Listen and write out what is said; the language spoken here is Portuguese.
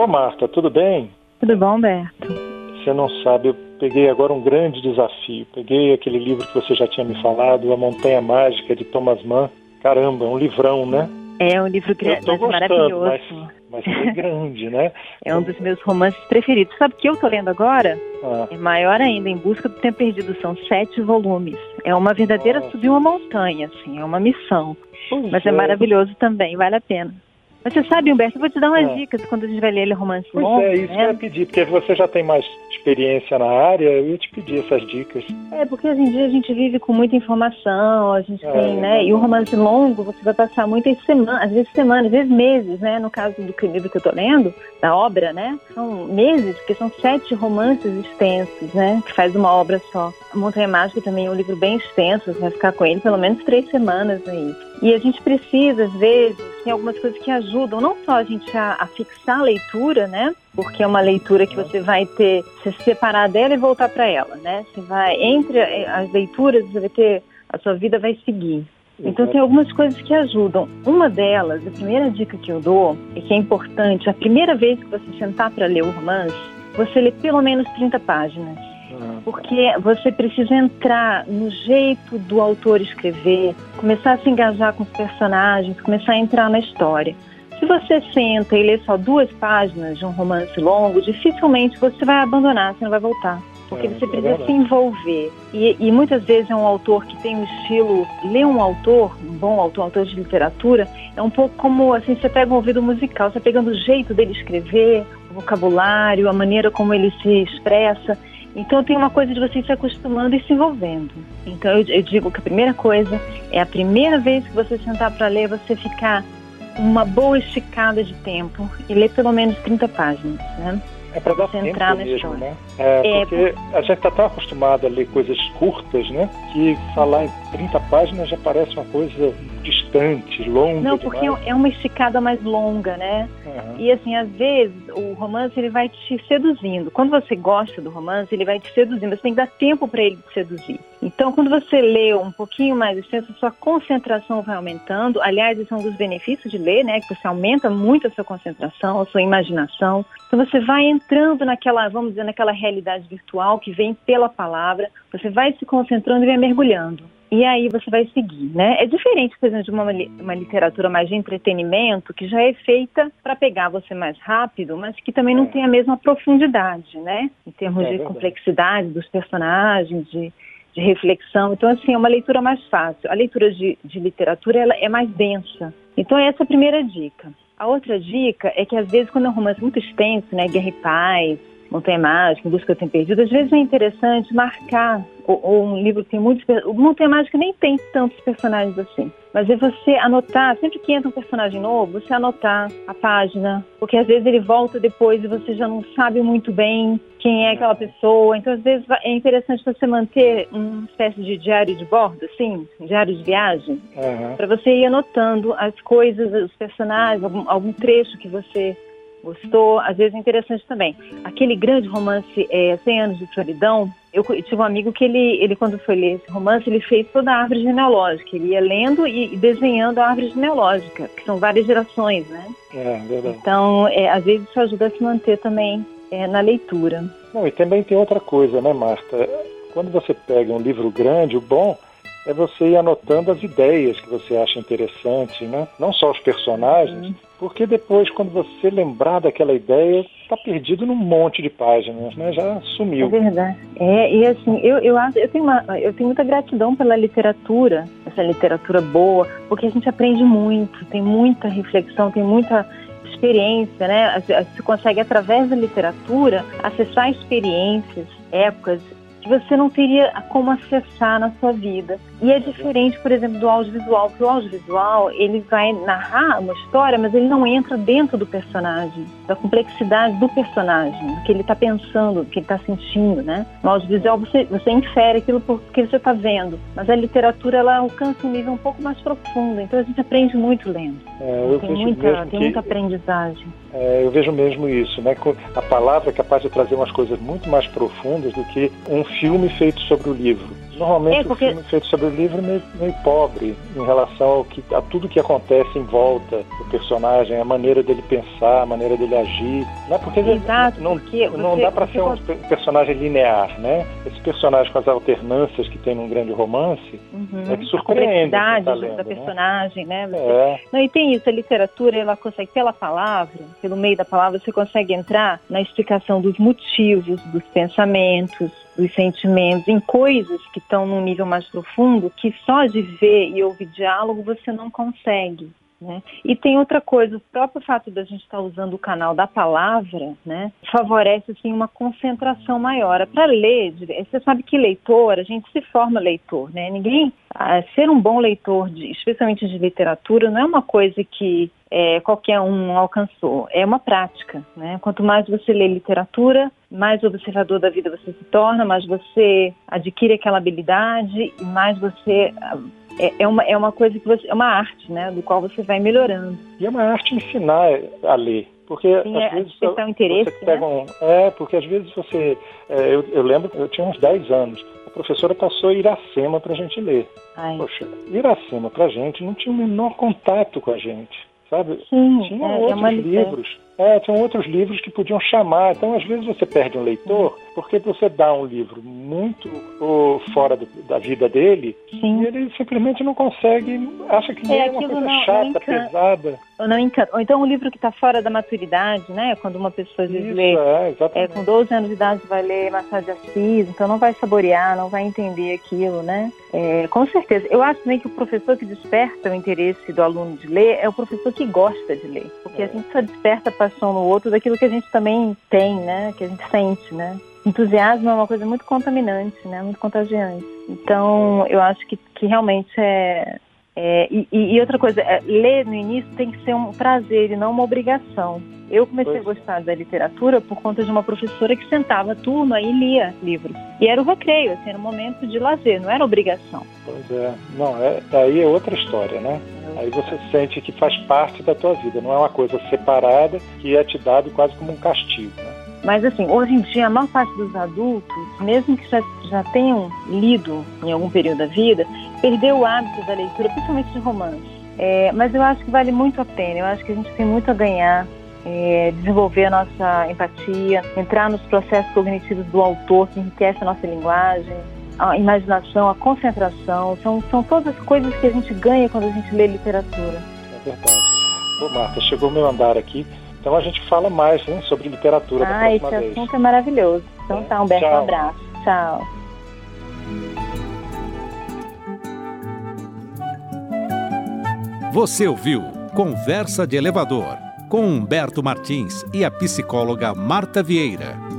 Ô Marta, tudo bem? Tudo bom, Berto? Você não sabe, eu peguei agora um grande desafio. Peguei aquele livro que você já tinha me falado, A Montanha Mágica, de Thomas Mann. Caramba, um livrão, né? É um livro grande, maravilhoso. Mas, mas é grande, né? é um dos meus romances preferidos. Sabe o que eu tô lendo agora? Ah. É maior ainda, Em Busca do Tempo Perdido. São sete volumes. É uma verdadeira Nossa. subir uma montanha, assim, é uma missão. Pois mas é. é maravilhoso também, vale a pena. Mas você sabe, Humberto, eu vou te dar umas é. dicas quando a gente vai ler ele romance pois longo. É, isso né? que eu ia pedir, porque você já tem mais experiência na área, eu ia te pedir essas dicas. É, porque hoje em dia a gente vive com muita informação, a gente é, tem, né? E o romance longo, você vai passar muitas semanas, às vezes semanas, às vezes meses, né? No caso do livro que eu tô lendo, da obra, né? São meses, porque são sete romances extensos, né? Que faz uma obra só. A Montanha Mágica também é um livro bem extenso, você vai ficar com ele pelo menos três semanas aí. E a gente precisa, às vezes, tem algumas coisas que ajudam não só a gente a, a fixar a leitura, né? Porque é uma leitura que você vai ter, se separar dela e voltar para ela, né? Você vai, entre as leituras, você vai ter, a sua vida vai seguir. Então tem algumas coisas que ajudam. Uma delas, a primeira dica que eu dou, e que é importante, a primeira vez que você sentar para ler o romance, você lê pelo menos 30 páginas. Porque você precisa entrar no jeito do autor escrever, começar a se engajar com os personagens, começar a entrar na história. Se você senta e lê só duas páginas de um romance longo, dificilmente você vai abandonar, você não vai voltar. Porque é, você precisa é se envolver. E, e, muitas vezes é um autor que tem um estilo. Ler um autor, um bom autor, um autor de literatura, é um pouco como assim: você pega um ouvido musical, você pegando o jeito dele escrever, o vocabulário, a maneira como ele se expressa. Então tem uma coisa de você se acostumando e se envolvendo. Então eu, eu digo que a primeira coisa é a primeira vez que você sentar para ler, você ficar uma boa esticada de tempo e ler pelo menos 30 páginas, né? É para dar tempo entrar mesmo, né? É, é porque a gente está tão acostumado a ler coisas curtas, né? Que falar em 30 páginas já parece uma coisa distante, longa Não, porque demais. é uma esticada mais longa, né? Uhum. E assim, às vezes o romance ele vai te seduzindo. Quando você gosta do romance, ele vai te seduzindo. Você tem que dar tempo para ele te seduzir. Então, quando você lê um pouquinho mais extenso, sua concentração vai aumentando. Aliás, esse é um dos benefícios de ler, né? Que você aumenta muito a sua concentração, a sua imaginação. Então, você vai entrando naquela, vamos dizer, naquela realidade virtual que vem pela palavra. Você vai se concentrando e vai mergulhando e aí você vai seguir, né? É diferente, por exemplo, de uma, uma literatura mais de entretenimento, que já é feita para pegar você mais rápido, mas que também não é. tem a mesma profundidade, né? Em termos é de complexidade dos personagens, de, de, reflexão. Então, assim, é uma leitura mais fácil. A leitura de, de literatura ela é mais densa. Então, essa é a primeira dica. A outra dica é que, às vezes, quando é um romance muito extenso, né? Guerra e Paz, Montanha Mágica, Em Busca do Tempo Perdido, às vezes é interessante marcar, ou, ou um livro que tem muitos... O Montanha Mágica nem tem tantos personagens assim. Mas é você anotar, sempre que entra um personagem novo, você anotar a página, porque às vezes ele volta depois e você já não sabe muito bem quem é aquela pessoa. Então, às vezes é interessante você manter uma espécie de diário de bordo, assim, diário de viagem, uhum. para você ir anotando as coisas, os personagens, algum, algum trecho que você gostou, às vezes é interessante também. Aquele grande romance, é, 100 Anos de Solidão, eu tive um amigo que ele, ele, quando foi ler esse romance, ele fez toda a árvore genealógica. Ele ia lendo e, desenhando a árvore genealógica, que são várias gerações, né? É, verdade. Então, é, às vezes isso ajuda a se manter também é, na leitura. Não, e também tem outra coisa, né, Marta? Quando você pega um livro grande, o bom é você ir anotando as ideias que você acha interessante, né? Não só os personagens. Porque depois, quando você lembrar daquela ideia, está perdido num monte de páginas, né? Já sumiu. É verdade. É, e assim, eu, eu, eu, tenho uma, eu tenho muita gratidão pela literatura, essa literatura boa, porque a gente aprende muito, tem muita reflexão, tem muita experiência, né? Você consegue, através da literatura, acessar experiências, épocas, que você não teria como acessar na sua vida. E é diferente, por exemplo, do audiovisual, porque o audiovisual ele vai narrar uma história, mas ele não entra dentro do personagem, da complexidade do personagem, do que ele está pensando, do que ele está sentindo, né? No audiovisual você, você infere aquilo porque você está vendo, mas a literatura ela alcança um nível um pouco mais profundo, então a gente aprende muito lendo. É, tem muita, tem muita aprendizagem. É, eu vejo mesmo isso, né? A palavra é capaz de trazer umas coisas muito mais profundas do que um filme feito sobre o livro. Normalmente é porque... o filme feito sobre o livro é meio, meio, pobre em relação ao que, a tudo que acontece em volta do personagem, a maneira dele pensar, a maneira dele agir. Né? Porque Exato, não, porque não dá para ser um personagem linear, né? Esse personagem com as alternâncias que tem num grande romance uhum. é que surpreende. A tá lendo, da né? personagem, né? Você... É. Não, e tem isso, a literatura, ela consegue, pela palavra, pelo meio da palavra, você consegue entrar na explicação dos motivos, dos pensamentos, dos sentimentos, em coisas que estão num nível mais profundo que só de ver e ouvir diálogo você não consegue. Né? E tem outra coisa, o próprio fato da gente estar tá usando o canal da palavra, né, favorece assim uma concentração maior. Para ler, você sabe que leitor, a gente se forma leitor, né? Ninguém ah, ser um bom leitor, de, especialmente de literatura, não é uma coisa que é, qualquer um alcançou. É uma prática. Né? Quanto mais você lê literatura, mais observador da vida você se torna, mais você adquire aquela habilidade e mais você é, é, uma, é uma coisa que você. É uma arte, né? Do qual você vai melhorando. E é uma arte ensinar a ler. Porque Sim, às é, vezes um interesse. Você pega né? um, é, porque às vezes você. É, eu, eu lembro, eu tinha uns 10 anos. A professora passou Iracema para a gente ler. Ai. Poxa, Iracema para a gente não tinha o menor contato com a gente sabe? Sim, tinha é, outros é livros. É, tinham outros livros que podiam chamar. Então, às vezes, você perde um leitor porque você dá um livro muito fora do, da vida dele Sim. e ele simplesmente não consegue, acha que é, é uma coisa não, chata, não pesada. Ou, não encanta. Ou então um livro que está fora da maturidade, né? Quando uma pessoa vezes lê é, é, com 12 anos de idade vai ler Machado de Assis, então não vai saborear, não vai entender aquilo, né? É, com certeza. Eu acho também que o professor que desperta o interesse do aluno de ler é o professor que gosta de ler. Porque a é. gente só desperta paixão no outro daquilo que a gente também tem, né? Que a gente sente, né? entusiasmo é uma coisa muito contaminante, né? Muito contagiante. Então, eu acho que, que realmente é, é e, e, outra coisa, é, ler no início tem que ser um prazer e não uma obrigação. Eu comecei pois. a gostar da literatura por conta de uma professora que sentava a turma e lia livros. E era o recreio, assim, era um momento de lazer, não era obrigação. Pois é. Não, é, aí é outra história, né? É aí você sente que faz parte da tua vida, não é uma coisa separada que é te dado quase como um castigo, né? Mas assim, hoje em dia a maior parte dos adultos, mesmo que já, já tenham lido em algum período da vida, perdeu o hábito da leitura, principalmente de romance. É, mas eu acho que vale muito a pena, eu acho que a gente tem muito a ganhar, é, desenvolver a nossa empatia, entrar nos processos cognitivos do autor que enriquece a nossa linguagem, a imaginação, a concentração, são, são todas as coisas que a gente ganha quando a gente lê literatura. É verdade. Ô Marta, chegou meu andar aqui, então a gente fala mais hein, sobre literatura ah, da próxima esse vez. assunto é maravilhoso. Então é. tá, Humberto, Tchau. um abraço. Tchau. Você ouviu Conversa de Elevador com Humberto Martins e a psicóloga Marta Vieira.